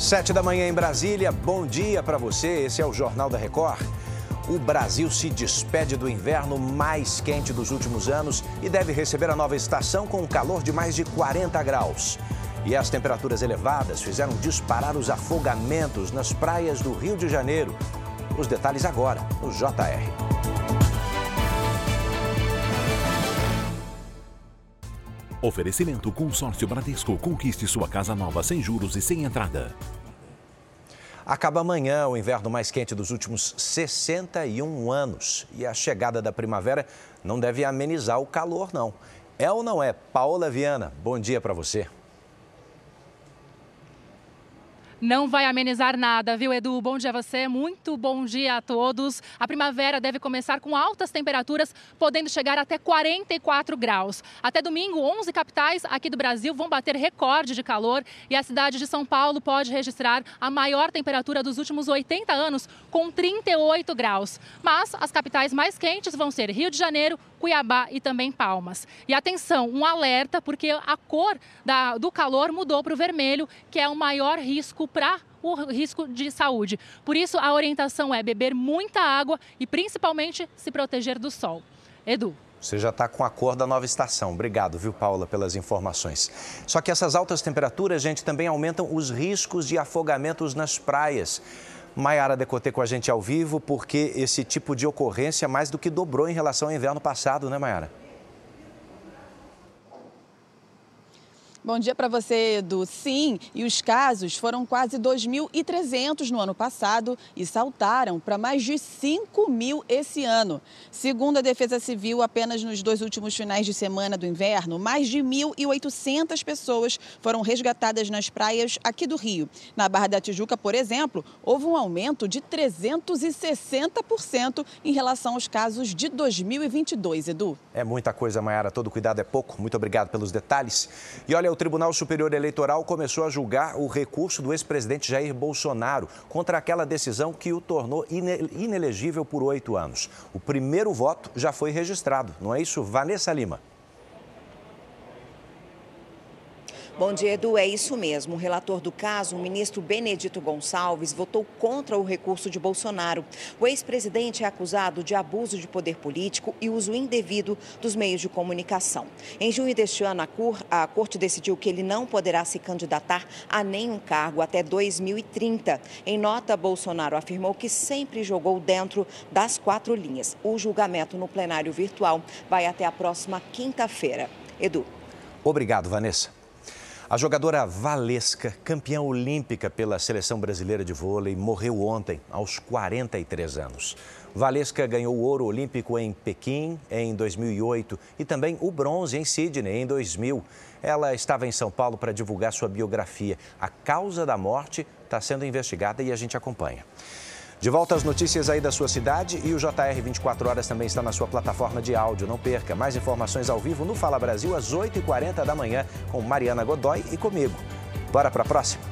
Sete da manhã em Brasília, bom dia para você. Esse é o Jornal da Record. O Brasil se despede do inverno mais quente dos últimos anos e deve receber a nova estação com um calor de mais de 40 graus. E as temperaturas elevadas fizeram disparar os afogamentos nas praias do Rio de Janeiro. Os detalhes agora no JR. Oferecimento Consórcio Bradesco. Conquiste sua casa nova sem juros e sem entrada. Acaba amanhã o inverno mais quente dos últimos 61 anos. E a chegada da primavera não deve amenizar o calor, não. É ou não é? Paola Viana, bom dia para você. Não vai amenizar nada, viu, Edu? Bom dia a você, muito bom dia a todos. A primavera deve começar com altas temperaturas, podendo chegar até 44 graus. Até domingo, 11 capitais aqui do Brasil vão bater recorde de calor e a cidade de São Paulo pode registrar a maior temperatura dos últimos 80 anos, com 38 graus. Mas as capitais mais quentes vão ser Rio de Janeiro, Cuiabá e também Palmas. E atenção, um alerta, porque a cor da, do calor mudou para o vermelho, que é o maior risco para o risco de saúde. Por isso, a orientação é beber muita água e principalmente se proteger do sol. Edu. Você já está com a cor da nova estação. Obrigado, viu, Paula, pelas informações. Só que essas altas temperaturas, gente, também aumentam os riscos de afogamentos nas praias. Maiara Decotê com a gente ao vivo, porque esse tipo de ocorrência mais do que dobrou em relação ao inverno passado, né, Maiara? Bom dia para você, Edu. Sim, e os casos foram quase 2.300 no ano passado e saltaram para mais de 5 mil esse ano. Segundo a Defesa Civil, apenas nos dois últimos finais de semana do inverno, mais de 1.800 pessoas foram resgatadas nas praias aqui do Rio. Na Barra da Tijuca, por exemplo, houve um aumento de 360% em relação aos casos de 2022, Edu. É muita coisa, Mayara. Todo cuidado é pouco. Muito obrigado pelos detalhes. E olha, o Tribunal Superior Eleitoral começou a julgar o recurso do ex-presidente Jair Bolsonaro contra aquela decisão que o tornou inelegível por oito anos. O primeiro voto já foi registrado, não é isso, Vanessa Lima? Bom dia, Edu. É isso mesmo. O relator do caso, o ministro Benedito Gonçalves, votou contra o recurso de Bolsonaro. O ex-presidente é acusado de abuso de poder político e uso indevido dos meios de comunicação. Em junho deste ano, a, Cor, a Corte decidiu que ele não poderá se candidatar a nenhum cargo até 2030. Em nota, Bolsonaro afirmou que sempre jogou dentro das quatro linhas. O julgamento no plenário virtual vai até a próxima quinta-feira. Edu. Obrigado, Vanessa. A jogadora Valesca, campeã olímpica pela seleção brasileira de vôlei, morreu ontem, aos 43 anos. Valesca ganhou o ouro olímpico em Pequim em 2008 e também o bronze em Sydney em 2000. Ela estava em São Paulo para divulgar sua biografia. A causa da morte está sendo investigada e a gente acompanha. De volta às notícias aí da sua cidade e o JR 24 Horas também está na sua plataforma de áudio. Não perca mais informações ao vivo no Fala Brasil às 8h40 da manhã com Mariana Godoy e comigo. Bora para a próxima?